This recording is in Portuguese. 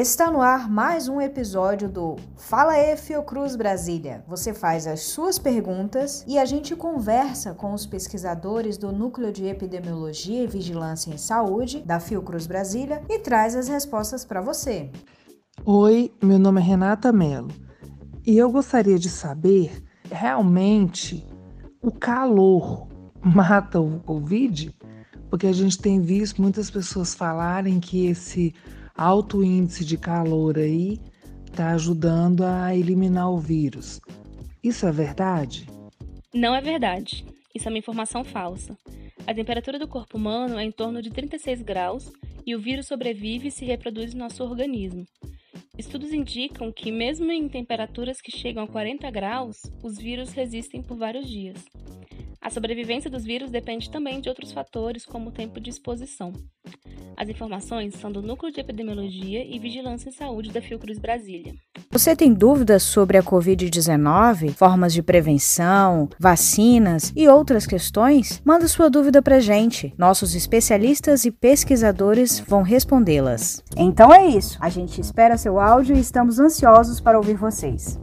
Está no ar mais um episódio do Fala E Fiocruz Brasília. Você faz as suas perguntas e a gente conversa com os pesquisadores do Núcleo de Epidemiologia e Vigilância em Saúde da Fiocruz Brasília e traz as respostas para você. Oi, meu nome é Renata Mello e eu gostaria de saber realmente o calor mata o Covid? Porque a gente tem visto muitas pessoas falarem que esse alto índice de calor aí está ajudando a eliminar o vírus. Isso é verdade? Não é verdade. Isso é uma informação falsa. A temperatura do corpo humano é em torno de 36 graus e o vírus sobrevive e se reproduz no nosso organismo. Estudos indicam que, mesmo em temperaturas que chegam a 40 graus, os vírus resistem por vários dias. A sobrevivência dos vírus depende também de outros fatores, como o tempo de exposição. As informações são do Núcleo de Epidemiologia e Vigilância em Saúde da Fiocruz Brasília. Você tem dúvidas sobre a Covid-19, formas de prevenção, vacinas e outras questões? Manda sua dúvida pra gente. Nossos especialistas e pesquisadores vão respondê-las. Então é isso. A gente espera seu áudio e estamos ansiosos para ouvir vocês.